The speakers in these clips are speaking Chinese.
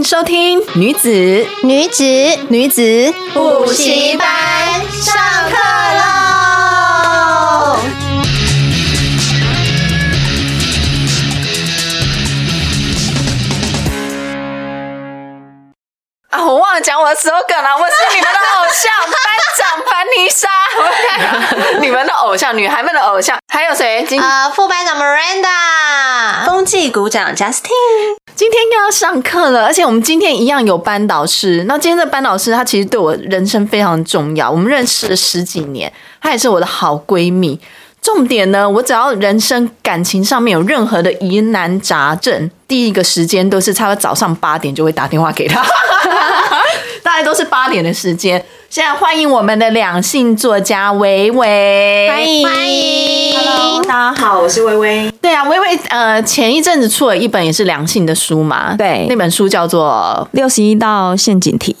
迎收听女子女子女子补习班上课喽！啊，我忘了讲我的 slogan 了，我是你们的偶像班长凡妮莎，你们的偶像，女孩们的偶像，还有谁？啊、呃，副班长 Miranda，风纪鼓掌 Justin。今天又要上课了，而且我们今天一样有班导师。那今天的班导师，他其实对我人生非常重要。我们认识了十几年，她也是我的好闺蜜。重点呢，我只要人生感情上面有任何的疑难杂症，第一个时间都是差不多早上八点就会打电话给她，大概都是八点的时间。现在欢迎我们的两性作家薇薇，欢迎欢迎，Hello，大家好，我是薇薇。对啊，薇薇呃，前一阵子出了一本也是两性的书嘛，对，那本书叫做《六十一道陷阱题》。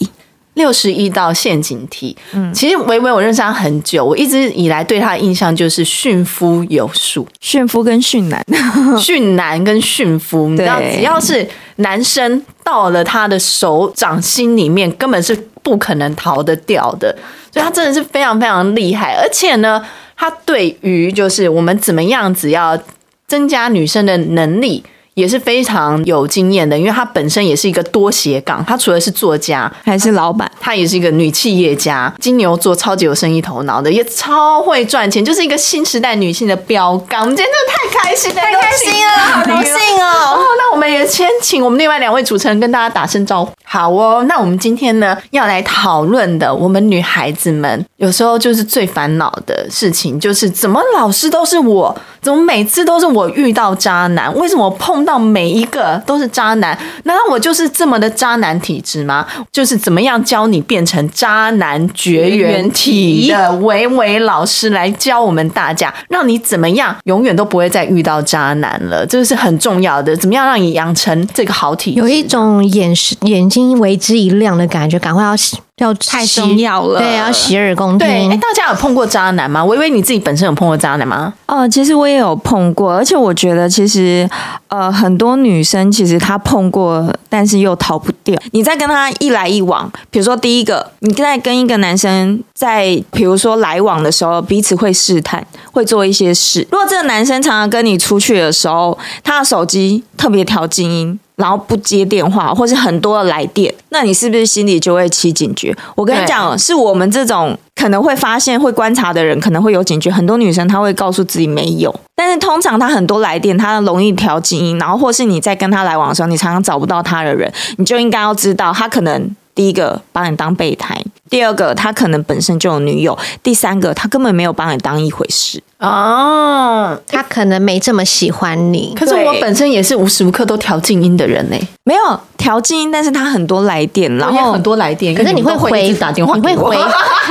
六十一道陷阱题，嗯，其实维维我认识他很久，我一直以来对他的印象就是驯夫有术，驯夫跟驯男，驯男跟驯夫，你知道，只要是男生到了他的手掌心里面，根本是不可能逃得掉的，所以他真的是非常非常厉害，而且呢，他对于就是我们怎么样子要增加女生的能力。也是非常有经验的，因为她本身也是一个多斜杠，她除了是作家，还是老板，她也是一个女企业家，金牛座超级有生意头脑的，也超会赚钱，就是一个新时代女性的标杆。我们今天真的太开心了，太开心了，好高兴哦！哦，那我们也先请我们另外两位主持人跟大家打声招呼。好哦，那我们今天呢要来讨论的，我们女孩子们有时候就是最烦恼的事情，就是怎么老是都是我，怎么每次都是我遇到渣男，为什么碰到？到每一个都是渣男，难道我就是这么的渣男体质吗？就是怎么样教你变成渣男绝缘体的维维老师来教我们大家，让你怎么样永远都不会再遇到渣男了，这是很重要的。怎么样让你养成这个好体？有一种眼神眼睛为之一亮的感觉，赶快要要太重要了，对，要洗耳恭听。对，哎，大家有碰过渣男吗？我以为你自己本身有碰过渣男吗？哦，其实我也有碰过，而且我觉得其实呃。很多女生其实她碰过，但是又逃不掉。你在跟她一来一往，比如说第一个，你在跟一个男生在，比如说来往的时候，彼此会试探，会做一些事。如果这个男生常常跟你出去的时候，他的手机特别调静音。然后不接电话，或是很多的来电，那你是不是心里就会起警觉？我跟你讲，是我们这种可能会发现、会观察的人，可能会有警觉。很多女生她会告诉自己没有，但是通常她很多来电，她容易调静音，然后或是你在跟她来往的时候，你常常找不到她的人，你就应该要知道，她可能第一个把你当备胎，第二个他可能本身就有女友，第三个他根本没有把你当一回事。哦，他可能没这么喜欢你。可是我本身也是无时无刻都调静音的人呢。没有调静音，但是他很多来电，然后很多来电。可是你会回打电话，你会回，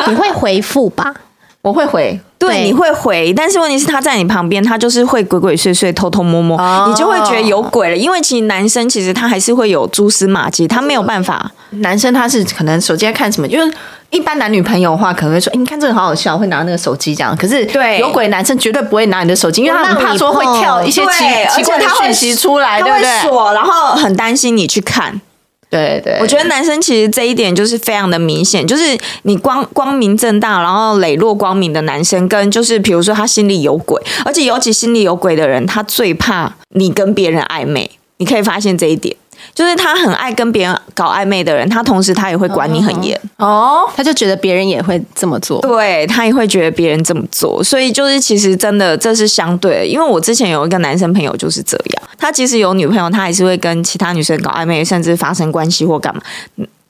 你会回复吧？我会回，对，你会回。但是问题是他在你旁边，他就是会鬼鬼祟祟、偷偷摸摸，你就会觉得有鬼了。因为其实男生其实他还是会有蛛丝马迹，他没有办法。男生他是可能手机在看什么，就是。一般男女朋友的话，可能会说：“哎、欸，你看这个好好笑，会拿那个手机这样。”可是，对有鬼男生绝对不会拿你的手机，因为他们怕说会跳一些奇奇怪的讯息出来，对不对？锁，然后很担心你去看。对对，我觉得男生其实这一点就是非常的明显，就是你光光明正大，然后磊落光明的男生，跟就是比如说他心里有鬼，而且尤其心里有鬼的人，他最怕你跟别人暧昧。你可以发现这一点。就是他很爱跟别人搞暧昧的人，他同时他也会管你很严哦，他就觉得别人也会这么做，对，他也会觉得别人这么做，所以就是其实真的这是相对的，因为我之前有一个男生朋友就是这样，他即使有女朋友，他还是会跟其他女生搞暧昧，甚至发生关系或干嘛，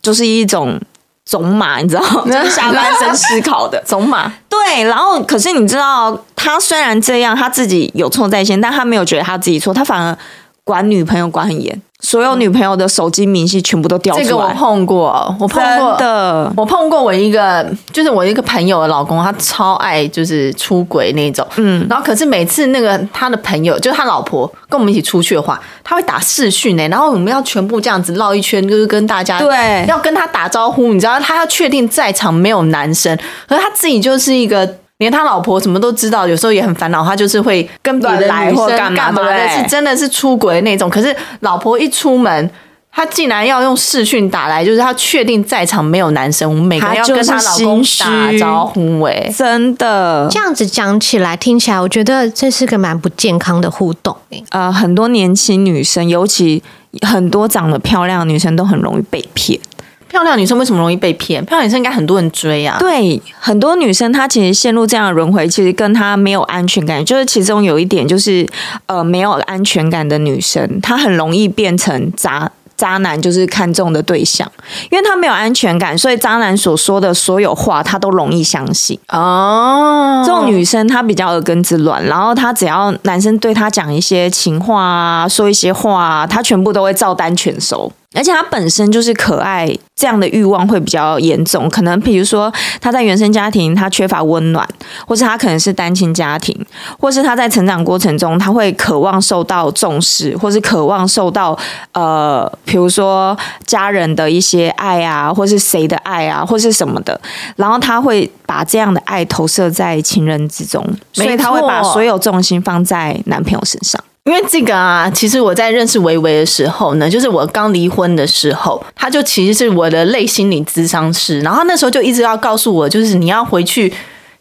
就是一种种马，你知道，就是下半身思考的种马。对，然后可是你知道，他虽然这样，他自己有错在先，但他没有觉得他自己错，他反而管女朋友管很严。所有女朋友的手机明细全部都掉出来。这个我碰过，我碰过的，我碰过我一个，就是我一个朋友的老公，他超爱就是出轨那种，嗯，然后可是每次那个他的朋友，就是他老婆跟我们一起出去的话，他会打视讯呢，然后我们要全部这样子绕一圈，就是跟大家对，要跟他打招呼，你知道他要确定在场没有男生，可是他自己就是一个。连他老婆什么都知道，有时候也很烦恼。他就是会跟别的女生干嘛的，对是真的是出轨那种。可是老婆一出门，他竟然要用视讯打来，就是他确定在场没有男生，我们每个人要跟他老公打招呼。哎，真的这样子讲起来，听起来我觉得这是个蛮不健康的互动。呃，很多年轻女生，尤其很多长得漂亮的女生，都很容易被骗。漂亮女生为什么容易被骗？漂亮女生应该很多人追啊。对，很多女生她其实陷入这样的轮回，其实跟她没有安全感。就是其中有一点，就是呃，没有安全感的女生，她很容易变成渣渣男，就是看中的对象，因为她没有安全感，所以渣男所说的所有话，她都容易相信。哦，这种女生她比较耳根子软，然后她只要男生对她讲一些情话啊，说一些话啊，她全部都会照单全收。而且他本身就是可爱，这样的欲望会比较严重。可能比如说他在原生家庭他缺乏温暖，或是他可能是单亲家庭，或是他在成长过程中他会渴望受到重视，或是渴望受到呃，比如说家人的一些爱啊，或是谁的爱啊，或是什么的。然后他会把这样的爱投射在情人之中，所以他会把所有重心放在男朋友身上。因为这个啊，其实我在认识维维的时候呢，就是我刚离婚的时候，他就其实是我的类心理咨商师，然后那时候就一直要告诉我，就是你要回去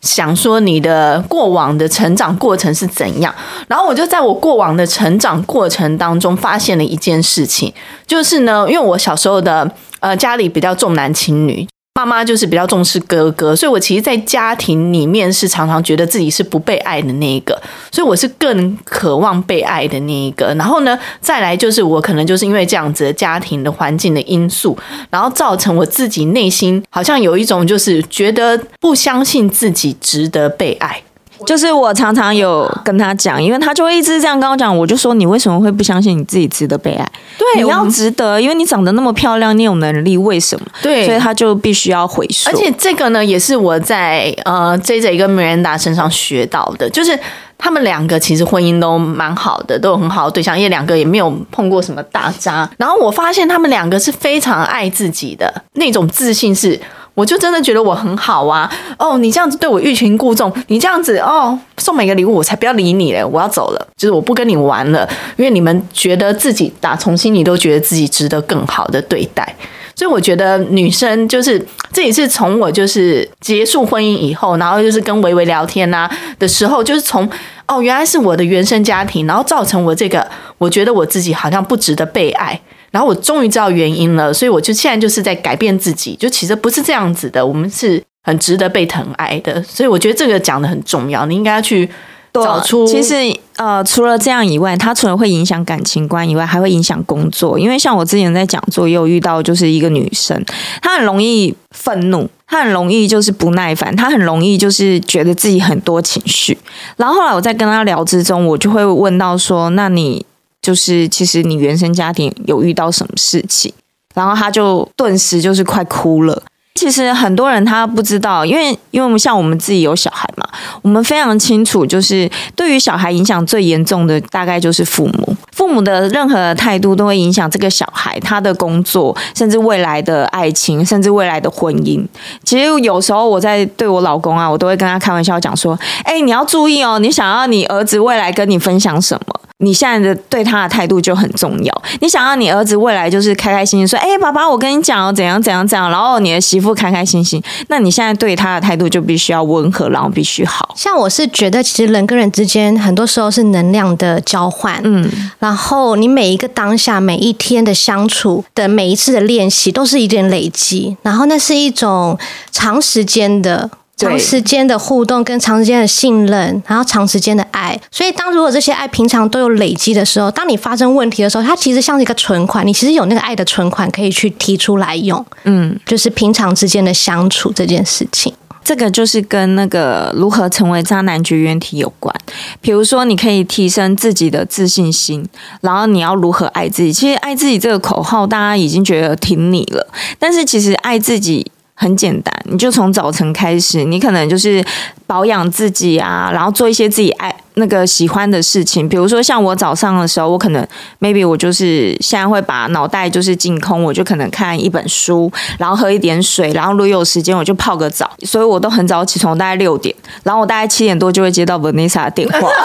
想说你的过往的成长过程是怎样，然后我就在我过往的成长过程当中发现了一件事情，就是呢，因为我小时候的呃家里比较重男轻女。妈妈就是比较重视哥哥，所以我其实，在家庭里面是常常觉得自己是不被爱的那一个，所以我是更渴望被爱的那一个。然后呢，再来就是我可能就是因为这样子的家庭的环境的因素，然后造成我自己内心好像有一种就是觉得不相信自己值得被爱。就是我常常有跟他讲，因为他就会一直这样跟我讲，我就说，你为什么会不相信你自己值得被爱？对，你要值得，因为你长得那么漂亮，你有能力，为什么？对，所以他就必须要回说。而且这个呢，也是我在呃 JJ 跟 Miranda 身上学到的，就是他们两个其实婚姻都蛮好的，都有很好的对象，因为两个也没有碰过什么大渣。然后我发现他们两个是非常爱自己的那种自信是。我就真的觉得我很好啊！哦，你这样子对我欲擒故纵，你这样子哦，送每个礼物我才不要理你嘞！我要走了，就是我不跟你玩了，因为你们觉得自己打从心里都觉得自己值得更好的对待，所以我觉得女生就是这也是从我就是结束婚姻以后，然后就是跟维维聊天啊的时候，就是从哦，原来是我的原生家庭，然后造成我这个，我觉得我自己好像不值得被爱。然后我终于知道原因了，所以我就现在就是在改变自己，就其实不是这样子的，我们是很值得被疼爱的，所以我觉得这个讲的很重要，你应该要去找出。其实呃，除了这样以外，它除了会影响感情观以外，还会影响工作，因为像我之前在讲座也有遇到，就是一个女生，她很容易愤怒，她很容易就是不耐烦，她很容易就是觉得自己很多情绪，然后后来我在跟她聊之中，我就会问到说，那你？就是其实你原生家庭有遇到什么事情，然后他就顿时就是快哭了。其实很多人他不知道，因为因为我们像我们自己有小孩嘛，我们非常清楚，就是对于小孩影响最严重的大概就是父母，父母的任何态度都会影响这个小孩他的工作，甚至未来的爱情，甚至未来的婚姻。其实有时候我在对我老公啊，我都会跟他开玩笑讲说：“哎，你要注意哦，你想要你儿子未来跟你分享什么？”你现在的对他的态度就很重要。你想要你儿子未来就是开开心心说，哎、欸，爸爸，我跟你讲哦，怎样怎样怎样，然后你的媳妇开开心心，那你现在对他的态度就必须要温和，然后必须好。像我是觉得，其实人跟人之间很多时候是能量的交换，嗯，然后你每一个当下、每一天的相处的每一次的练习，都是一点累积，然后那是一种长时间的。长时间的互动跟长时间的信任，然后长时间的爱，所以当如果这些爱平常都有累积的时候，当你发生问题的时候，它其实像是一个存款，你其实有那个爱的存款可以去提出来用。嗯，就是平常之间的相处这件事情，这个就是跟那个如何成为渣男绝缘体有关。比如说，你可以提升自己的自信心，然后你要如何爱自己？其实爱自己这个口号大家已经觉得挺你了，但是其实爱自己。很简单，你就从早晨开始，你可能就是保养自己啊，然后做一些自己爱那个喜欢的事情。比如说像我早上的时候，我可能 maybe 我就是现在会把脑袋就是净空，我就可能看一本书，然后喝一点水，然后如果有时间我就泡个澡。所以我都很早起床，大概六点，然后我大概七点多就会接到 Vanessa 的电话。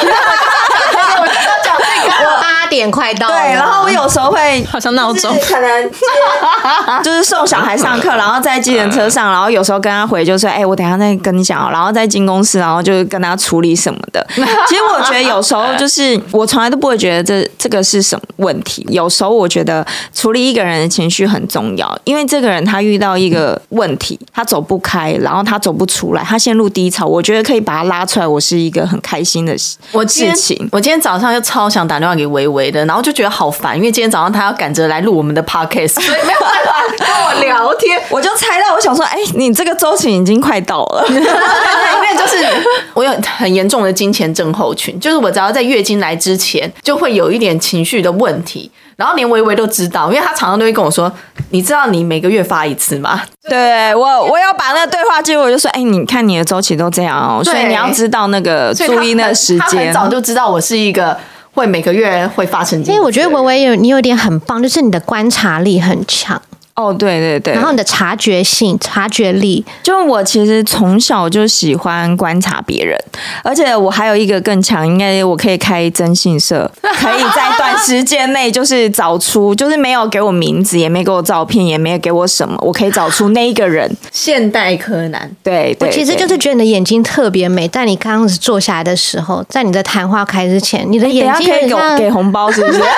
点快到，对，然后我有时候会 好像闹钟，可能 就是送小孩上课，然后在计程车上，然后有时候跟他回，就说，哎，我等下再跟你讲，然后再进公司，然后就跟他处理什么的。其实我觉得有时候就是我从来都不会觉得这这个是什么问题。有时候我觉得处理一个人的情绪很重要，因为这个人他遇到一个问题，他走不开，然后他走不出来，他陷入低潮，我觉得可以把他拉出来，我是一个很开心的事情。我今天我今天早上就超想打电话给薇薇。的，然后就觉得好烦，因为今天早上他要赶着来录我们的 podcast，所以没有办法跟我聊天。我就猜到，我想说，哎，你这个周期已经快到了，因为就是我有很严重的金钱症候群，就是我只要在月经来之前，就会有一点情绪的问题。然后连维维都知道，因为他常常都会跟我说：“你知道你每个月发一次吗？” 对我，我要把那个对话记录，我就说：“哎，你看你的周期都这样哦，所以你要知道那个注意那个时间。”他很早就知道我是一个。会每个月会发生，因为我觉得维维有你有点很棒，就是你的观察力很强。哦，对对对，然后你的察觉性、察觉力，就我其实从小就喜欢观察别人，而且我还有一个更强，应该我可以开征信社，可以在短时间内就是找出，就是没有给我名字，也没给我照片，也没有给我什么，我可以找出那一个人。现代柯南，对，对，我其实就是觉得你的眼睛特别美，在你刚开始坐下来的时候，在你的谈话开之前，你的眼睛可以给我给红包，是不是？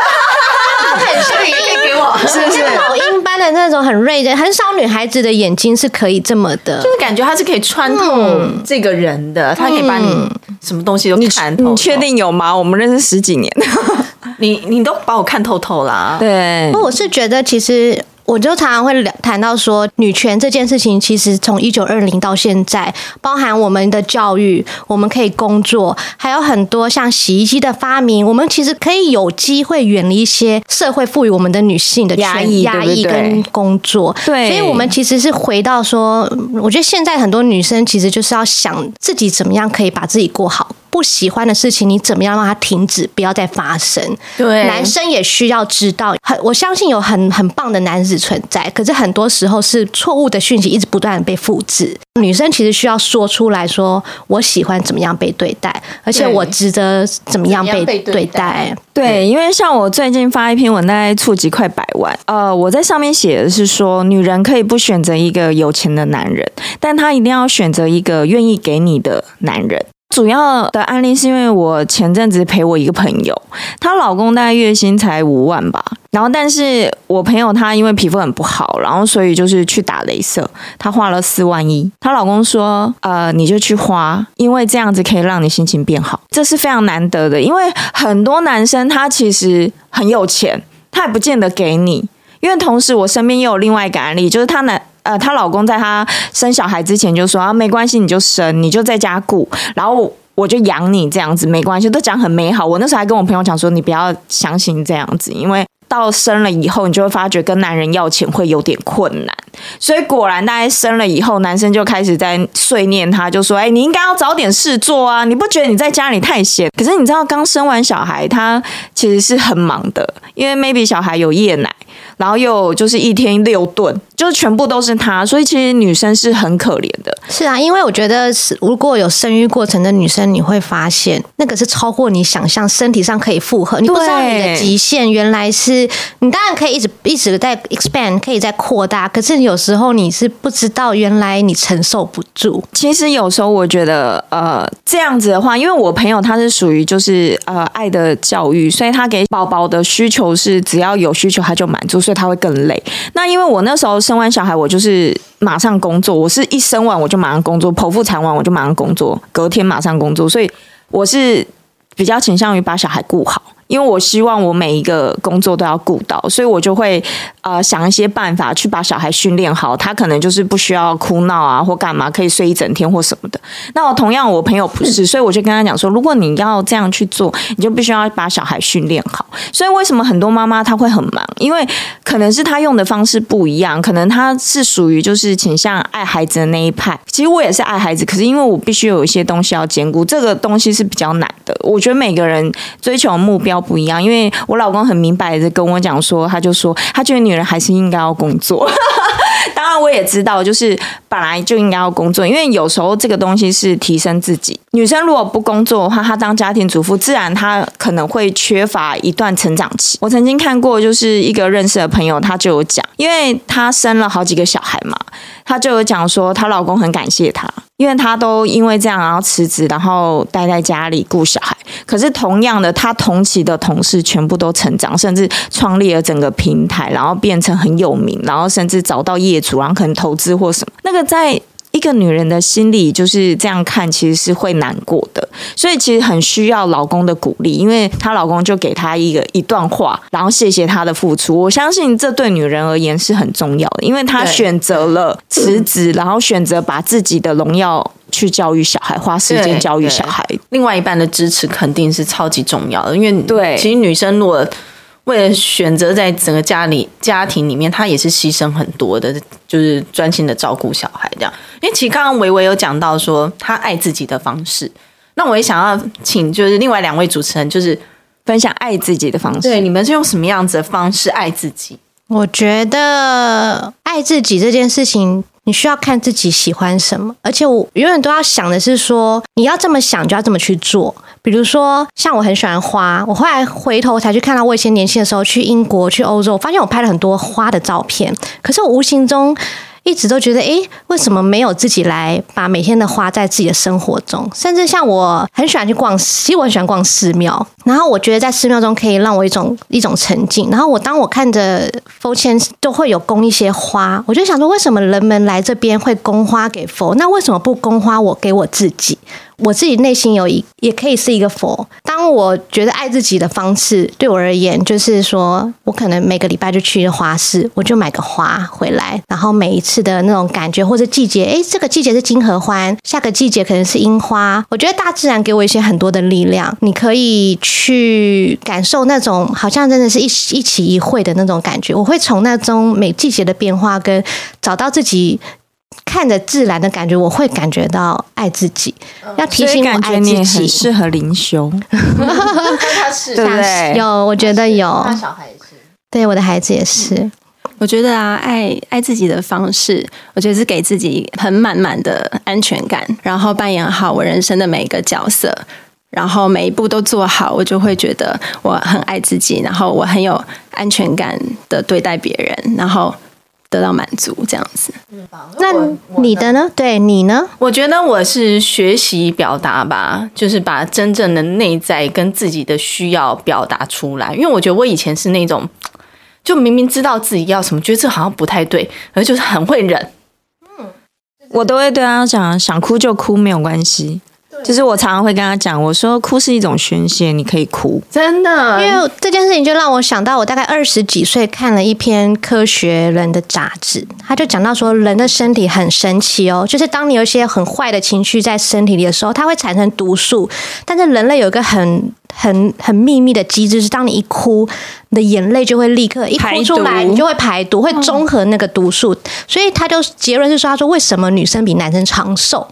很像也可以给我，是 不是？老鹰般的那种很锐的，很少女孩子的眼睛是可以这么的，就是感觉它是可以穿透这个人的，它、嗯、可以把你什么东西都看透，透。你确定有吗？我们认识十几年，你你都把我看透透啦。对，我是觉得其实。我就常常会聊谈到说，女权这件事情，其实从一九二零到现在，包含我们的教育，我们可以工作，还有很多像洗衣机的发明，我们其实可以有机会远离一些社会赋予我们的女性的压抑、压抑跟工作。对，所以我们其实是回到说，我觉得现在很多女生其实就是要想自己怎么样可以把自己过好。不喜欢的事情，你怎么样让它停止，不要再发生？对，男生也需要知道，很我相信有很很棒的男子存在，可是很多时候是错误的讯息一直不断的被复制。女生其实需要说出来说，我喜欢怎么样被对待，而且我值得怎么样被对待。对，因为像我最近发一篇文，大概触及快百万。呃，我在上面写的是说，女人可以不选择一个有钱的男人，但她一定要选择一个愿意给你的男人。主要的案例是因为我前阵子陪我一个朋友，她老公大概月薪才五万吧，然后但是我朋友她因为皮肤很不好，然后所以就是去打镭射，她花了四万一。她老公说：“呃，你就去花，因为这样子可以让你心情变好，这是非常难得的。因为很多男生他其实很有钱，他也不见得给你。因为同时我身边也有另外一个案例，就是他男。”呃，她老公在她生小孩之前就说啊，没关系，你就生，你就在家顾，然后我就养你这样子，没关系，都讲很美好。我那时候还跟我朋友讲说，你不要相信这样子，因为到生了以后，你就会发觉跟男人要钱会有点困难。所以果然大概生了以后，男生就开始在碎念他，就说：“哎，你应该要找点事做啊！你不觉得你在家里太闲？可是你知道，刚生完小孩，他其实是很忙的，因为 maybe 小孩有夜奶。”然后又就是一天六顿，就是全部都是他，所以其实女生是很可怜的。是啊，因为我觉得是如果有生育过程的女生，你会发现那个是超过你想象，身体上可以负荷。你不知道你的极限原来是你当然可以一直一直在 expand，可以在扩大，可是有时候你是不知道原来你承受不住。其实有时候我觉得，呃，这样子的话，因为我朋友他是属于就是呃爱的教育，所以他给宝宝的需求是只要有需求他就满足。所以他会更累。那因为我那时候生完小孩，我就是马上工作。我是一生完我就马上工作，剖腹产完我就马上工作，隔天马上工作。所以我是比较倾向于把小孩顾好。因为我希望我每一个工作都要顾到，所以我就会呃想一些办法去把小孩训练好。他可能就是不需要哭闹啊，或干嘛，可以睡一整天或什么的。那我同样我朋友不是，所以我就跟他讲说，如果你要这样去做，你就必须要把小孩训练好。所以为什么很多妈妈她会很忙？因为可能是她用的方式不一样，可能她是属于就是倾向爱孩子的那一派。其实我也是爱孩子，可是因为我必须有一些东西要兼顾，这个东西是比较难的。我觉得每个人追求的目标。不一样，因为我老公很明白的跟我讲说，他就说他觉得女人还是应该要工作。当然，我也知道，就是本来就应该要工作，因为有时候这个东西是提升自己。女生如果不工作的话，她当家庭主妇，自然她可能会缺乏一段成长期。我曾经看过，就是一个认识的朋友，他就有讲，因为她生了好几个小孩嘛，她就有讲说，她老公很感谢她。因为她都因为这样，然后辞职，然后待在家里顾小孩。可是同样的，她同期的同事全部都成长，甚至创立了整个平台，然后变成很有名，然后甚至找到业主，然后可能投资或什么。那个在。一个女人的心里就是这样看，其实是会难过的，所以其实很需要老公的鼓励，因为她老公就给她一个一段话，然后谢谢她的付出。我相信这对女人而言是很重要的，因为她选择了辞职，然后选择把自己的荣耀去教育小孩，花时间教育小孩。另外一半的支持肯定是超级重要的，因为对，其实女生如果。为了选择在整个家里家庭里面，他也是牺牲很多的，就是专心的照顾小孩这样。因为其实刚刚维维有讲到说他爱自己的方式，那我也想要请就是另外两位主持人就是分享爱自己的方式。对，你们是用什么样子的方式爱自己？我觉得爱自己这件事情，你需要看自己喜欢什么，而且我永远都要想的是说，你要这么想就要这么去做。比如说，像我很喜欢花，我后来回头才去看到，我以前年轻的时候去英国、去欧洲，发现我拍了很多花的照片，可是我无形中。一直都觉得，诶，为什么没有自己来把每天的花在自己的生活中？甚至像我很喜欢去逛，其实我很喜欢逛寺庙，然后我觉得在寺庙中可以让我一种一种沉静。然后我当我看着佛前都会有供一些花，我就想说，为什么人们来这边会供花给佛？那为什么不供花我给我自己？我自己内心有一，也可以是一个佛。当我觉得爱自己的方式，对我而言，就是说我可能每个礼拜就去一个花市，我就买个花回来，然后每一次的那种感觉或者季节，诶，这个季节是金合欢，下个季节可能是樱花。我觉得大自然给我一些很多的力量，你可以去感受那种好像真的是一一起一会的那种感觉。我会从那种每季节的变化跟找到自己。看着自然的感觉，我会感觉到爱自己。要提醒我爱自己，很适合灵修。他是 对不对？有，我觉得有。他小孩也是，对，我的孩子也是。我觉得啊，爱爱自己的方式，我觉得是给自己很满满的安全感，然后扮演好我人生的每一个角色，然后每一步都做好，我就会觉得我很爱自己，然后我很有安全感的对待别人，然后。得到满足这样子，那你的呢？对你呢？我觉得我是学习表达吧，就是把真正的内在跟自己的需要表达出来。因为我觉得我以前是那种，就明明知道自己要什么，觉得这好像不太对，而就是很会忍。嗯，我都会对他讲，想哭就哭，没有关系。就是我常常会跟他讲，我说哭是一种宣泄，你可以哭，真的。因为这件事情就让我想到，我大概二十几岁看了一篇科学人的杂志，他就讲到说，人的身体很神奇哦，就是当你有一些很坏的情绪在身体里的时候，它会产生毒素。但是人类有一个很很很秘密的机制，是当你一哭，你的眼泪就会立刻一哭出来，你就会排毒，会中和那个毒素。嗯、所以他就结论是说，他说为什么女生比男生长寿？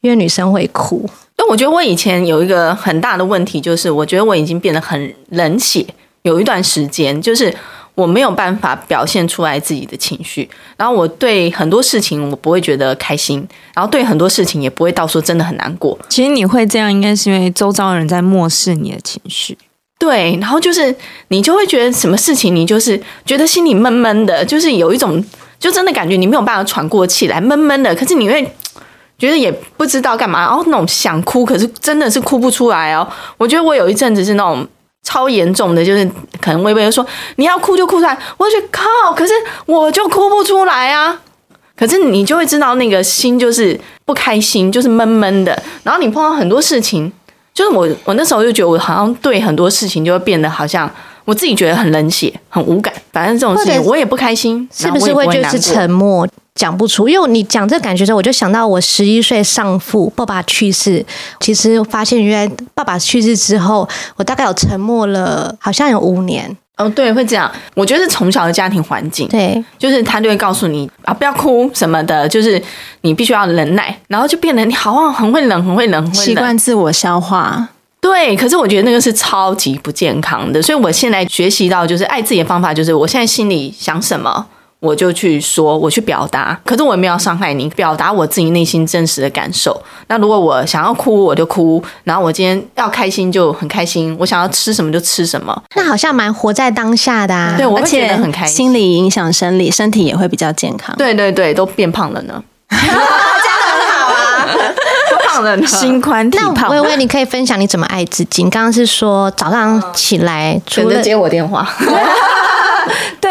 因为女生会哭。但我觉得我以前有一个很大的问题，就是我觉得我已经变得很冷血。有一段时间，就是我没有办法表现出来自己的情绪，然后我对很多事情我不会觉得开心，然后对很多事情也不会到说真的很难过。其实你会这样，应该是因为周遭人在漠视你的情绪。对，然后就是你就会觉得什么事情，你就是觉得心里闷闷的，就是有一种就真的感觉你没有办法喘过气来，闷闷的。可是你会。觉得也不知道干嘛，然后那种想哭，可是真的是哭不出来哦。我觉得我有一阵子是那种超严重的，就是可能微微说你要哭就哭出来，我就觉得靠，可是我就哭不出来啊。可是你就会知道那个心就是不开心，就是闷闷的。然后你碰到很多事情，就是我我那时候就觉得我好像对很多事情就会变得好像我自己觉得很冷血、很无感。反正这种事情我也不开心，是不是会就是沉默？讲不出，因为你讲这个感觉的时候，我就想到我十一岁丧父，爸爸去世。其实发现原来爸爸去世之后，我大概有沉默了，好像有五年。哦，对，会这样。我觉得是从小的家庭环境，对，就是他就会告诉你啊，不要哭什么的，就是你必须要忍耐，然后就变得你好像很会忍，很会忍，很会忍，习惯自我消化。对，可是我觉得那个是超级不健康的。所以我现在学习到，就是爱自己的方法，就是我现在心里想什么。我就去说，我去表达，可是我也没有伤害你，表达我自己内心真实的感受。那如果我想要哭，我就哭；然后我今天要开心就很开心，我想要吃什么就吃什么。那好像蛮活在当下的啊。对，我会觉得很开心。心理影响生理，身体也会比较健康。对对对，都变胖了呢。这样很好啊，胖了呢，心宽体胖。那薇薇，你可以分享你怎么爱自己？你刚刚是说早上起来，除了接我电话。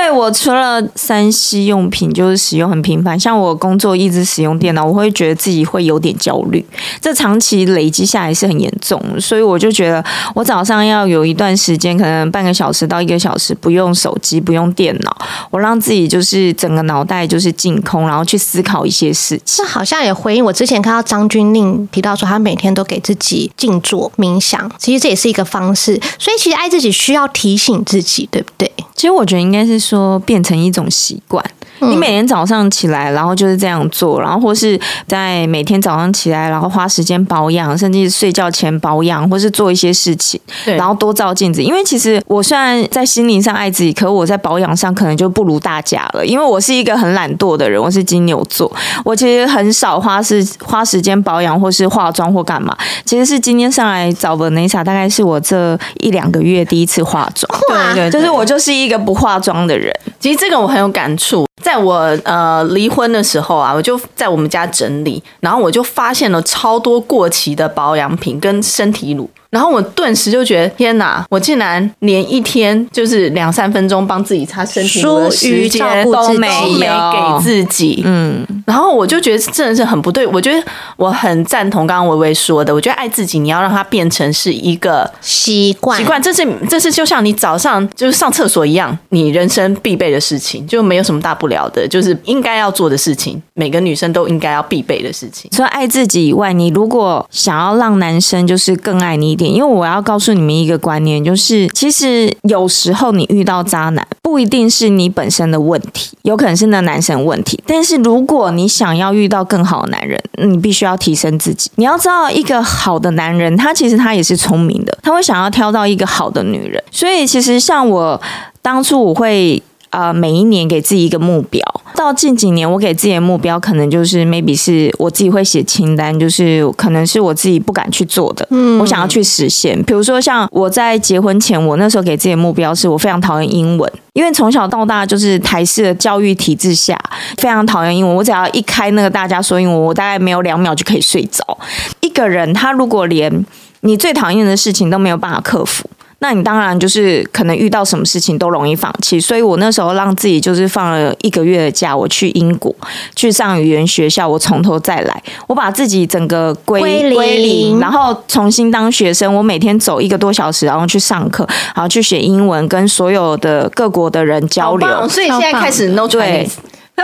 对，我除了三 C 用品就是使用很频繁，像我工作一直使用电脑，我会觉得自己会有点焦虑，这长期累积下来是很严重，所以我就觉得我早上要有一段时间，可能半个小时到一个小时不用手机、不用电脑，我让自己就是整个脑袋就是净空，然后去思考一些事情。这好像也回应我之前看到张钧甯提到说，他每天都给自己静坐冥想，其实这也是一个方式。所以其实爱自己需要提醒自己，对不对？其实我觉得应该是说变成一种习惯。你每天早上起来，然后就是这样做，然后或是在每天早上起来，然后花时间保养，甚至睡觉前保养，或是做一些事情，然后多照镜子。因为其实我虽然在心灵上爱自己，可我在保养上可能就不如大家了。因为我是一个很懒惰的人，我是金牛座，我其实很少花时花时间保养或是化妆或干嘛。其实是今天上来找 Vanessa，大概是我这一两个月第一次化妆。对对，就是我就是一个不化妆的人。其实这个我很有感触。在我呃离婚的时候啊，我就在我们家整理，然后我就发现了超多过期的保养品跟身体乳。然后我顿时就觉得天哪！我竟然连一天就是两三分钟帮自己擦身体的时间都没给自己。嗯，然后我就觉得真的是很不对。我觉得我很赞同刚刚微微说的，我觉得爱自己，你要让它变成是一个习惯。习惯，这是这是就像你早上就是上厕所一样，你人生必备的事情，就没有什么大不了的，就是应该要做的事情，每个女生都应该要必备的事情。除了爱自己以外，你如果想要让男生就是更爱你一点。因为我要告诉你们一个观念，就是其实有时候你遇到渣男，不一定是你本身的问题，有可能是那男生问题。但是如果你想要遇到更好的男人，你必须要提升自己。你要知道，一个好的男人，他其实他也是聪明的，他会想要挑到一个好的女人。所以其实像我当初我会。啊、呃，每一年给自己一个目标。到近几年，我给自己的目标可能就是 maybe 是我自己会写清单，就是可能是我自己不敢去做的，嗯，我想要去实现。比如说，像我在结婚前，我那时候给自己的目标是我非常讨厌英文，因为从小到大就是台式的教育体制下，非常讨厌英文。我只要一开那个大家说英文，我大概没有两秒就可以睡着。一个人他如果连你最讨厌的事情都没有办法克服。那你当然就是可能遇到什么事情都容易放弃。所以我那时候让自己就是放了一个月的假，我去英国去上语言学校，我从头再来，我把自己整个归归零，零，然后重新当学生。我每天走一个多小时，然后去上课，然后去学英文，跟所有的各国的人交流。所以现在开始 no Chinese。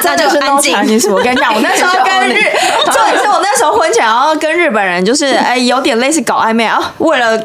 这 就是 no Chinese。我跟你讲，我那时候跟日，重点是我那时候婚前，然后跟日本人就是哎，有点类似搞暧昧啊。为了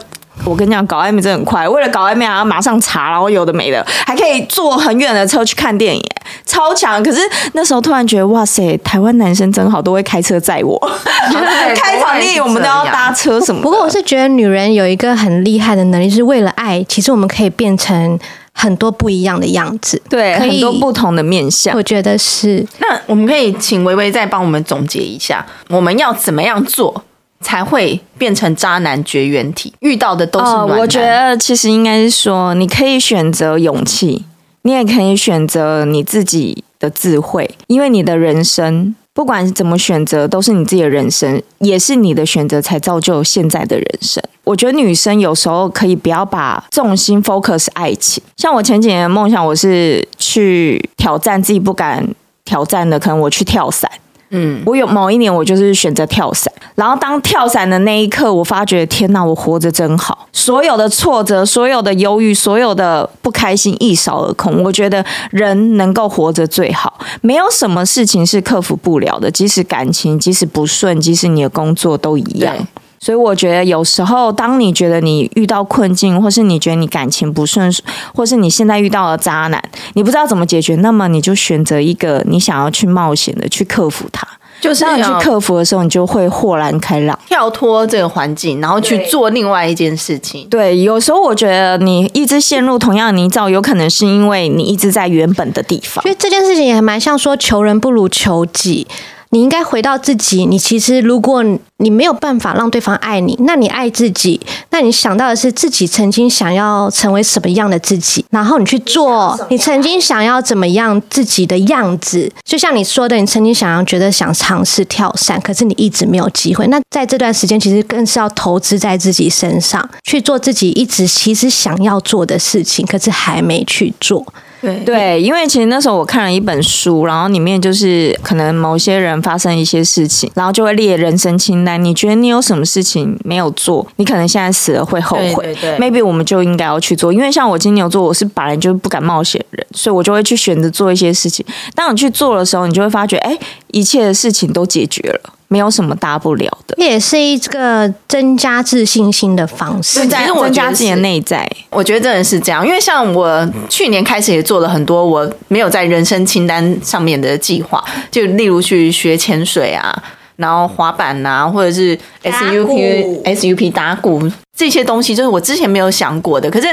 我跟你讲，搞暧昧真的很快，为了搞暧昧然后马上查，然后有的没的，还可以坐很远的车去看电影，超强。可是那时候突然觉得，哇塞，台湾男生真好，都会开车载我，开场电影我们都要搭车什么。不过我是觉得女人有一个很厉害的能力，是为了爱，其实我们可以变成。很多不一样的样子，对，很多不同的面相，我觉得是。那我们可以请微微再帮我们总结一下，我们要怎么样做才会变成渣男绝缘体？遇到的都是暖男。哦，我觉得其实应该是说，你可以选择勇气，你也可以选择你自己的智慧，因为你的人生。不管怎么选择，都是你自己的人生，也是你的选择才造就现在的人生。我觉得女生有时候可以不要把重心 focus 爱情。像我前几年的梦想，我是去挑战自己不敢挑战的，可能我去跳伞。嗯，我有某一年，我就是选择跳伞，然后当跳伞的那一刻，我发觉天哪，我活着真好，所有的挫折、所有的忧郁、所有的不开心一扫而空。我觉得人能够活着最好，没有什么事情是克服不了的，即使感情，即使不顺，即使你的工作都一样。所以我觉得有时候，当你觉得你遇到困境，或是你觉得你感情不顺，或是你现在遇到了渣男，你不知道怎么解决，那么你就选择一个你想要去冒险的，去克服它。就是当你去克服的时候，你就会豁然开朗，跳脱这个环境，然后去做另外一件事情。对，有时候我觉得你一直陷入同样的泥沼，有可能是因为你一直在原本的地方。所以这件事情也还蛮像说，求人不如求己。你应该回到自己。你其实，如果你没有办法让对方爱你，那你爱自己。那你想到的是自己曾经想要成为什么样的自己，然后你去做你曾经想要怎么样自己的样子。就像你说的，你曾经想要觉得想尝试跳伞，可是你一直没有机会。那在这段时间，其实更是要投资在自己身上，去做自己一直其实想要做的事情，可是还没去做。对对，因为其实那时候我看了一本书，然后里面就是可能某些人发生一些事情，然后就会列人生清单。你觉得你有什么事情没有做？你可能现在死了会后悔。对对对，maybe 我们就应该要去做。因为像我金牛座，我是本来就不敢冒险的人，所以我就会去选择做一些事情。当你去做的时候，你就会发觉，哎，一切的事情都解决了。没有什么大不了的，也是一个增加自信心的方式，增加自己的内在。我觉得真的是这样，因为像我去年开始也做了很多我没有在人生清单上面的计划，就例如去学潜水啊，然后滑板啊，或者是 SUP SUP 打鼓这些东西，就是我之前没有想过的，可是。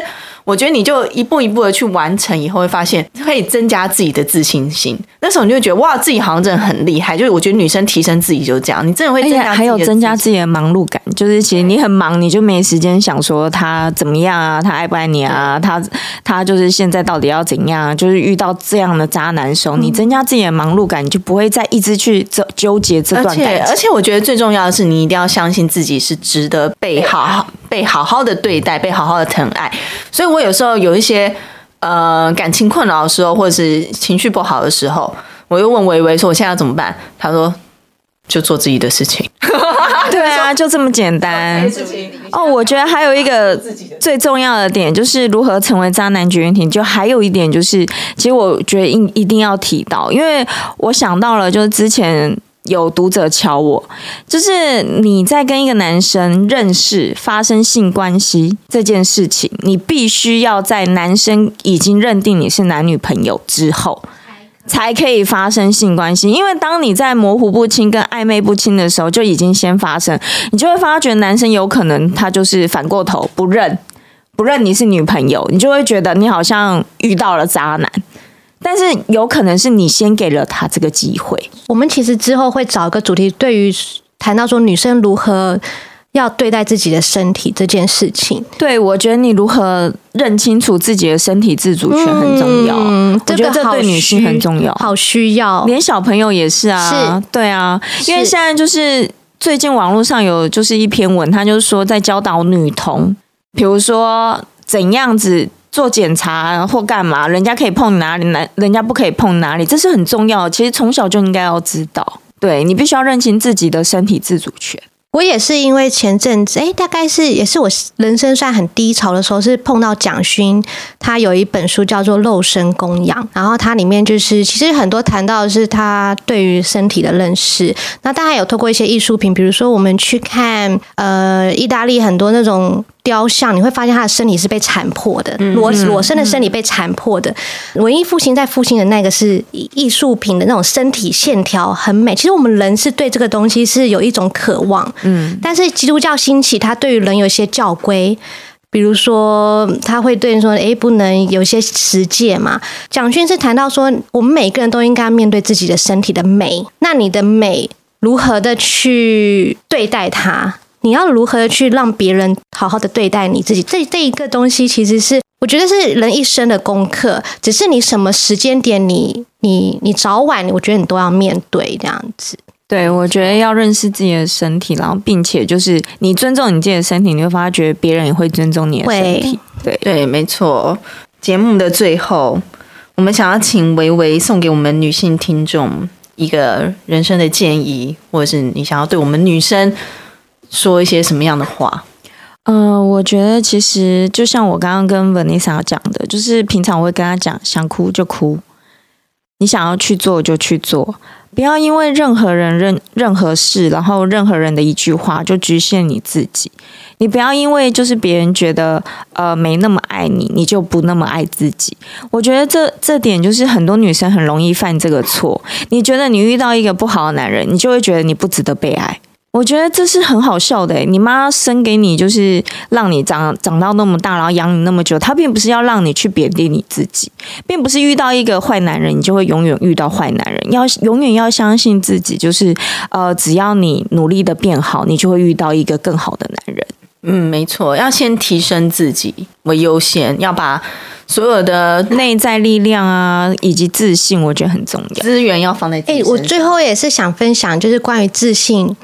我觉得你就一步一步的去完成，以后会发现可以增加自己的自信心。那时候你就会觉得哇，自己好像真的很厉害。就是我觉得女生提升自己就是这样，你真的会增加还有增加自己的忙碌感。就是其实你很忙，你就没时间想说他怎么样啊，他爱不爱你啊，他他就是现在到底要怎样？就是遇到这样的渣男时候，你增加自己的忙碌感，你就不会再一直去纠纠结这段感情。而且而且，我觉得最重要的是，你一定要相信自己是值得被好好被好好的对待，被好好的疼爱。所以。我有时候有一些呃感情困扰的时候，或者是情绪不好的时候，我又问薇薇说：“我现在要怎么办？”他说：“就做自己的事情。”对啊，就这么简单。哦，我觉得还有一个最重要的点，就是如何成为渣男绝缘体。就还有一点就是，其实我觉得一一定要提到，因为我想到了，就是之前。有读者敲我，就是你在跟一个男生认识、发生性关系这件事情，你必须要在男生已经认定你是男女朋友之后，才可以发生性关系。因为当你在模糊不清跟暧昧不清的时候，就已经先发生，你就会发觉男生有可能他就是反过头不认，不认你是女朋友，你就会觉得你好像遇到了渣男。但是有可能是你先给了他这个机会。我们其实之后会找一个主题，对于谈到说女生如何要对待自己的身体这件事情。对，我觉得你如何认清楚自己的身体自主权很重要。嗯，我觉得这对女性很重要，好需要。连小朋友也是啊，是对啊，因为现在就是最近网络上有就是一篇文，他就是说在教导女童比如说怎样子做检查或干嘛，人家可以碰哪里，男人家不可以碰哪里，这是很重要。其实从小就应该要知道，对，你必须要认清自己的身体自主权。我也是因为前阵子，哎，大概是也是我人生算很低潮的时候，是碰到蒋勋，他有一本书叫做《肉身供养》，然后它里面就是其实很多谈到的是他对于身体的认识。那大家有透过一些艺术品，比如说我们去看呃意大利很多那种。雕像，你会发现他的身体是被残破的，裸裸身的身体被残破的。文艺复兴在复兴的那个是艺术品的那种身体线条很美。其实我们人是对这个东西是有一种渴望，嗯。但是基督教兴起，他对于人有一些教规，比如说他会对你说，哎，不能有一些实践嘛。蒋勋是谈到说，我们每个人都应该面对自己的身体的美。那你的美如何的去对待它？你要如何去让别人好好的对待你自己？这这一个东西，其实是我觉得是人一生的功课。只是你什么时间点你，你你你早晚，我觉得你都要面对这样子。对，我觉得要认识自己的身体，然后并且就是你尊重你自己的身体，你会发觉别人也会尊重你的身体。对对，没错。节目的最后，我们想要请维维送给我们女性听众一个人生的建议，或者是你想要对我们女生。说一些什么样的话？嗯、我觉得其实就像我刚刚跟 Vanessa 讲的，就是平常我会跟她讲，想哭就哭，你想要去做就去做，不要因为任何人、任任何事，然后任何人的一句话就局限你自己。你不要因为就是别人觉得呃没那么爱你，你就不那么爱自己。我觉得这这点就是很多女生很容易犯这个错。你觉得你遇到一个不好的男人，你就会觉得你不值得被爱。我觉得这是很好笑的，你妈生给你就是让你长长到那么大，然后养你那么久，她并不是要让你去贬低你自己，并不是遇到一个坏男人，你就会永远遇到坏男人。要永远要相信自己，就是呃，只要你努力的变好，你就会遇到一个更好的男人。嗯，没错，要先提升自己为优先，要把所有的内在力量啊以及自信，我觉得很重要，资源要放在自己。哎，我最后也是想分享，就是关于自信。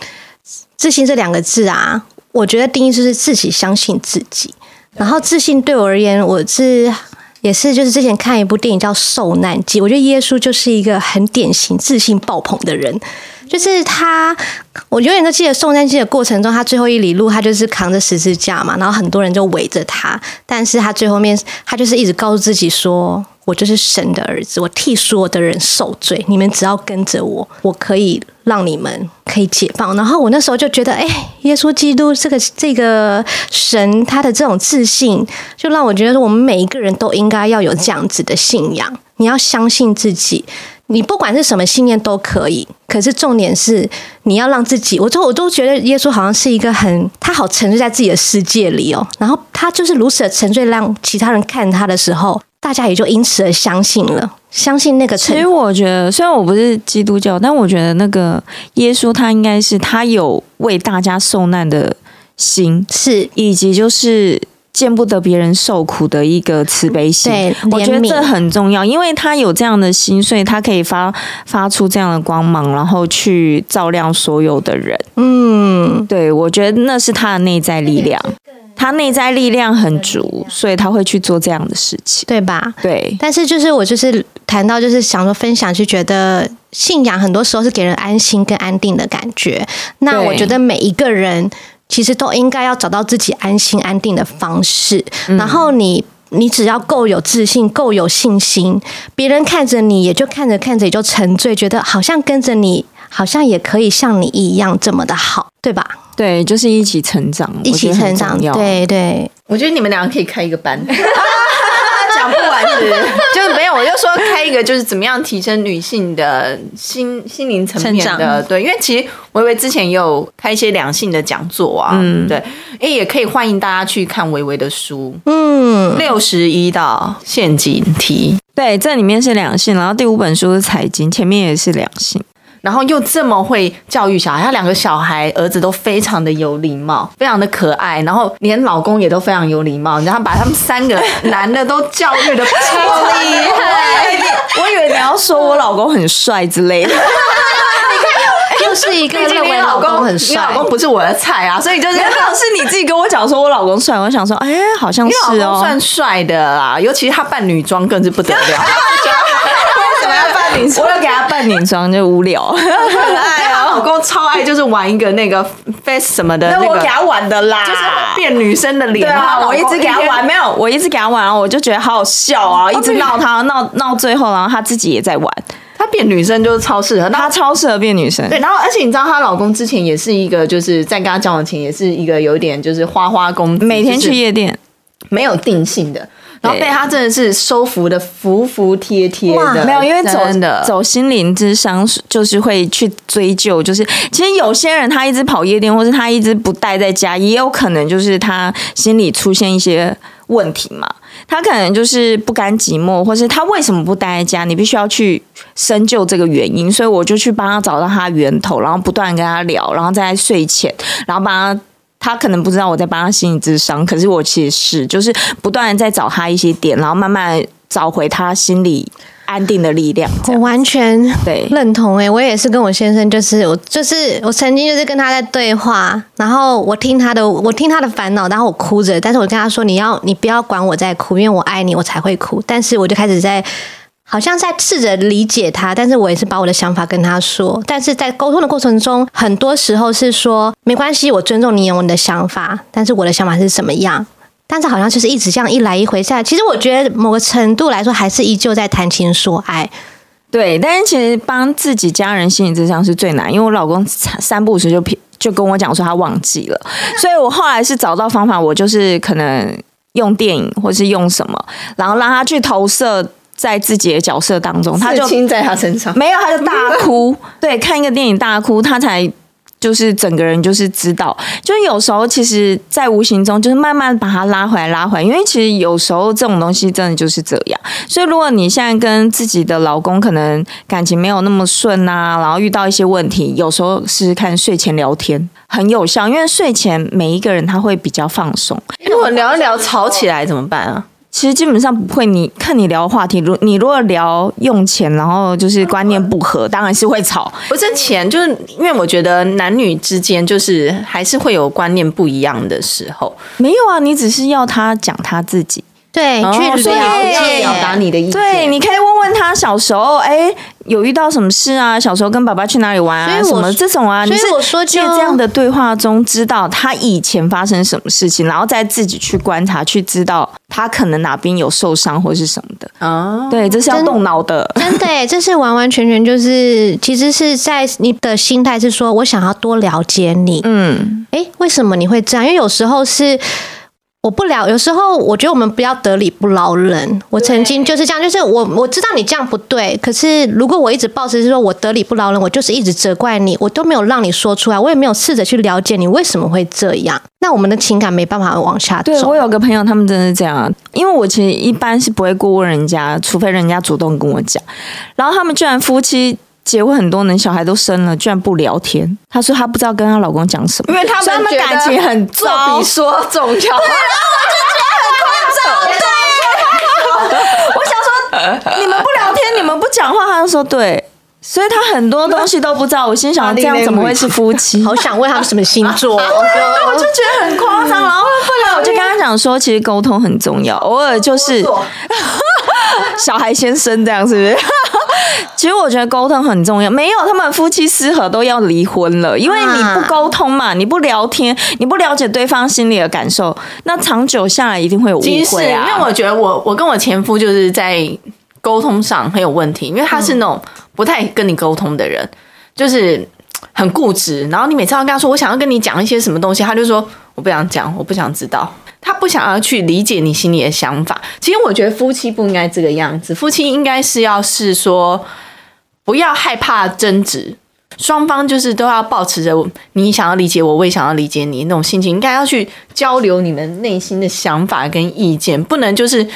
自信这两个字啊，我觉得定义就是自己相信自己。然后自信对我而言，我是也是就是之前看一部电影叫《受难记》，我觉得耶稣就是一个很典型自信爆棚的人。就是他，我永远都记得受难记的过程中，他最后一里路，他就是扛着十字架嘛，然后很多人就围着他，但是他最后面，他就是一直告诉自己说：“我就是神的儿子，我替所有的人受罪，你们只要跟着我，我可以让你们可以解放。”然后我那时候就觉得，哎，耶稣基督这个这个神，他的这种自信，就让我觉得，我们每一个人都应该要有这样子的信仰，你要相信自己。你不管是什么信念都可以，可是重点是你要让自己，我都我都觉得耶稣好像是一个很，他好沉醉在自己的世界里哦，然后他就是如此的沉醉，让其他人看他的时候，大家也就因此而相信了，相信那个。其实我觉得，虽然我不是基督教，但我觉得那个耶稣他应该是他有为大家受难的心，是以及就是。见不得别人受苦的一个慈悲心，对，我觉得这很重要，因为他有这样的心，所以他可以发发出这样的光芒，然后去照亮所有的人。嗯，对，我觉得那是他的内在力量，他内在力量很足，所以他会去做这样的事情，对吧？对。但是就是我就是谈到就是想说分享，就觉得信仰很多时候是给人安心跟安定的感觉。那我觉得每一个人。其实都应该要找到自己安心安定的方式，嗯、然后你你只要够有自信，够有信心，别人看着你也就看着看着也就沉醉，觉得好像跟着你，好像也可以像你一样这么的好，对吧？对，就是一起成长，一起成长，对对。我觉得你们两个可以开一个班。讲不完是，就是没有，我就说开一个，就是怎么样提升女性的心心灵层面的，对，因为其实薇薇之前也有开一些两性的讲座啊，嗯，对，哎，也可以欢迎大家去看薇薇的书，嗯，六十一道陷阱题，对，这里面是两性，然后第五本书是财经，前面也是两性。然后又这么会教育小孩，他两个小孩儿子都非常的有礼貌，非常的可爱，然后连老公也都非常有礼貌，然后把他们三个男的都教育的超厉害。我以为你要说我老公很帅之类的。你看，又是一个认为老公很帅，你老公不是我的菜啊，所以就是是你自己跟我讲说我老公帅，我想说，哎，好像是哦，算帅的啦，尤其是他扮女装更是不得了。我要给他扮女装就无聊，可爱啊！老公超爱，就是玩一个那个 face 什么的，那我给他玩的啦，就是变女生的脸。对啊，我一直给他玩，没有，我一直给他玩，然后我就觉得好好笑啊，一直闹他，闹闹最后，然后他自己也在玩。她变女生就是超适合，她超适合变女生。对，然后而且你知道，她老公之前也是一个，就是在跟她交往前也是一个有点就是花花公子，每天去夜店，没有定性的。然后被他真的是收服的服服帖帖的，没有，因为走的走心灵之商，就是会去追究，就是其实有些人他一直跑夜店，或是他一直不待在家，也有可能就是他心里出现一些问题嘛。他可能就是不甘寂寞，或是他为什么不待在家？你必须要去深究这个原因，所以我就去帮他找到他源头，然后不断跟他聊，然后在睡前，然后帮他。他可能不知道我在帮他心理咨商，可是我其实是就是不断的在找他一些点，然后慢慢找回他心里安定的力量。我完全对认同哎、欸，我也是跟我先生，就是我就是我曾经就是跟他在对话，然后我听他的我听他的烦恼，然后我哭着，但是我跟他说，你要你不要管我在哭，因为我爱你，我才会哭。但是我就开始在。好像在试着理解他，但是我也是把我的想法跟他说。但是在沟通的过程中，很多时候是说没关系，我尊重你有你的想法，但是我的想法是什么样？但是好像就是一直这样一来一回下来，其实我觉得某个程度来说，还是依旧在谈情说爱。对，但是其实帮自己家人心理智商是最难，因为我老公三不五时就就跟我讲说他忘记了，所以我后来是找到方法，我就是可能用电影或是用什么，然后让他去投射。在自己的角色当中，他就亲在他身上，没有，他就大哭。对，看一个电影大哭，他才就是整个人就是知道。就是有时候，其实，在无形中，就是慢慢把他拉回来，拉回来。因为其实有时候这种东西真的就是这样。所以，如果你现在跟自己的老公可能感情没有那么顺啊，然后遇到一些问题，有时候试试看睡前聊天很有效，因为睡前每一个人他会比较放松。如果聊一聊吵起来怎么办啊？其实基本上不会，你看你聊话题，如你如果聊用钱，然后就是观念不合，当然是会吵。不是钱，就是因为我觉得男女之间就是还是会有观念不一样的时候。没有啊，你只是要他讲他自己。对，去了解表达你的意思。对，你可以问问他小时候，哎，有遇到什么事啊？小时候跟爸爸去哪里玩啊？什么这种啊？所以我说，就这样的对话中，知道他以前发生什么事情，然后再自己去观察，去知道他可能哪边有受伤或是什么的。哦，对，这是要动脑的，真的，这是完完全全就是，其实是在你的心态是说，我想要多了解你。嗯，哎，为什么你会这样？因为有时候是。我不聊，有时候我觉得我们不要得理不饶人。我曾经就是这样，就是我我知道你这样不对，可是如果我一直抱持是说我得理不饶人，我就是一直责怪你，我都没有让你说出来，我也没有试着去了解你为什么会这样，那我们的情感没办法往下走。对，我有个朋友，他们真的是这样，因为我其实一般是不会过问人家，除非人家主动跟我讲，然后他们居然夫妻。结婚很多年，小孩都生了，居然不聊天。她说她不知道跟她老公讲什么，因为他们感情很重，比说重要。对，我就觉得很夸张。对，我想说，你们不聊天，你们不讲话，她就说对。所以他很多东西都不知道。我心想，这样怎么会是夫妻？好想问他们什么星座？我就觉得很夸张。然后后来我就跟他讲说，其实沟通很重要，偶尔就是 小孩先生这样，是不是？其实我觉得沟通很重要，没有他们夫妻失和都要离婚了，因为你不沟通嘛，你不聊天，你不了解对方心里的感受，那长久下来一定会有误会啊。因为我觉得我我跟我前夫就是在沟通上很有问题，因为他是那种不太跟你沟通的人，就是很固执，然后你每次要跟他说我想要跟你讲一些什么东西，他就说我不想讲，我不想知道。他不想要去理解你心里的想法。其实我觉得夫妻不应该这个样子，夫妻应该是要是说不要害怕争执，双方就是都要保持着你想要理解我，我也想要理解你那种心情，应该要去交流你们内心的想法跟意见，不能就是。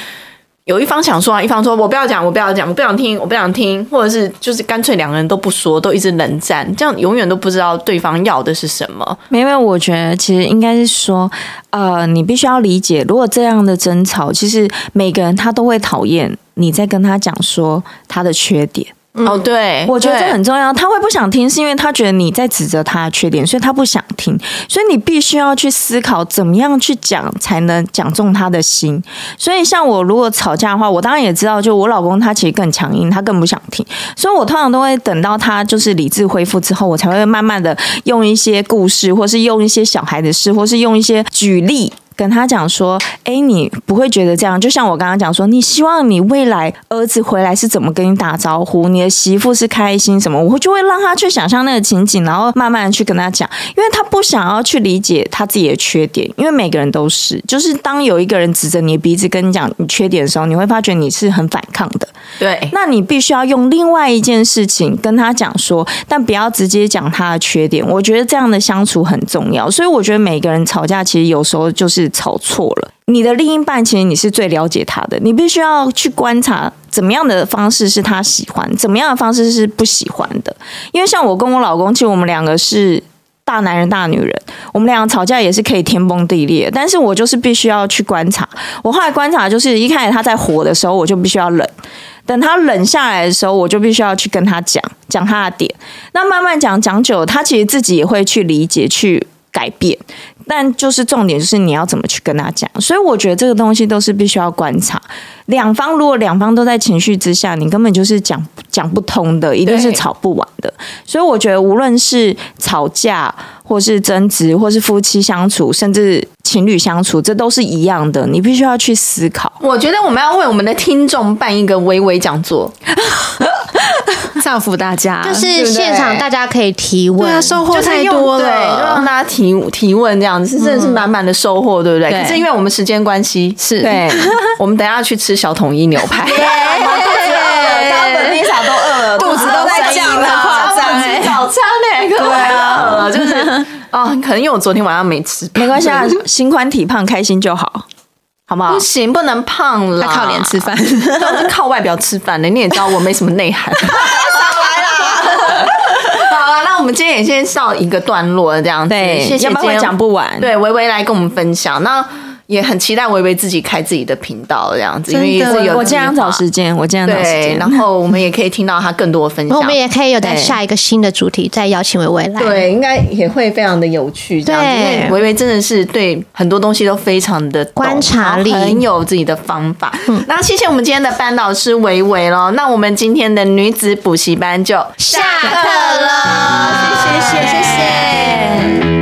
有一方想说啊，一方说我不要讲，我不要讲，我不想听，我不想听，或者是就是干脆两个人都不说，都一直冷战，这样永远都不知道对方要的是什么。没有，我觉得其实应该是说，呃，你必须要理解，如果这样的争吵，其实每个人他都会讨厌你在跟他讲说他的缺点。哦，对，我觉得这很重要。他会不想听，是因为他觉得你在指责他的缺点，所以他不想听。所以你必须要去思考，怎么样去讲才能讲中他的心。所以像我如果吵架的话，我当然也知道，就我老公他其实更强硬，他更不想听。所以我通常都会等到他就是理智恢复之后，我才会慢慢的用一些故事，或是用一些小孩的事，或是用一些举例。跟他讲说，哎，你不会觉得这样？就像我刚刚讲说，你希望你未来儿子回来是怎么跟你打招呼？你的媳妇是开心什么？我就会让他去想象那个情景，然后慢慢的去跟他讲，因为他不想要去理解他自己的缺点，因为每个人都是，就是当有一个人指着你的鼻子跟你讲你缺点的时候，你会发觉你是很反抗的。对，那你必须要用另外一件事情跟他讲说，但不要直接讲他的缺点。我觉得这样的相处很重要，所以我觉得每个人吵架其实有时候就是吵错了。你的另一半其实你是最了解他的，你必须要去观察怎么样的方式是他喜欢，怎么样的方式是不喜欢的。因为像我跟我老公，其实我们两个是大男人大女人，我们两个吵架也是可以天崩地裂，但是我就是必须要去观察。我后来观察就是一开始他在火的时候，我就必须要冷。等他冷下来的时候，我就必须要去跟他讲讲他的点。那慢慢讲讲久，他其实自己也会去理解、去改变。但就是重点就是你要怎么去跟他讲。所以我觉得这个东西都是必须要观察。两方如果两方都在情绪之下，你根本就是讲讲不通的，一定是吵不完的。所以我觉得无论是吵架，或是争执，或是夫妻相处，甚至情侣相处，这都是一样的。你必须要去思考。我觉得我们要为我们的听众办一个微微讲座，造福大家。就是现场大家可以提问，对啊，收获太多了，让大家提提问这样子，是真的是满满的收获，对不对？可是因为我们时间关系，是对，我们等下去吃。小统一牛排，对，刚本丽莎都饿了，肚子都在叫了，夸张哎！早餐那个，对啊，就是啊，可能因为我昨天晚上没吃，没关系啊，心宽体胖，开心就好，好不好？不行，不能胖了，靠脸吃饭，都是靠外表吃饭的。你也知道我没什么内涵，少来了。好了，那我们今天也先上一个段落，这样子，对，谢谢，要不然讲不完。对，微微来跟我们分享那。也很期待维维自己开自己的频道这样子因为这我尽量找时间我尽量找时间。然后我们也可以听到他更多的分享。我们也可以有在下一个新的主题再邀请维维来。对应该也会非常的有趣这样子因为维维真的是对很多东西都非常的观察力。很有自己的方法。那谢谢我们今天的班导师维维喽那我们今天的女子补习班就下课喽谢谢谢谢。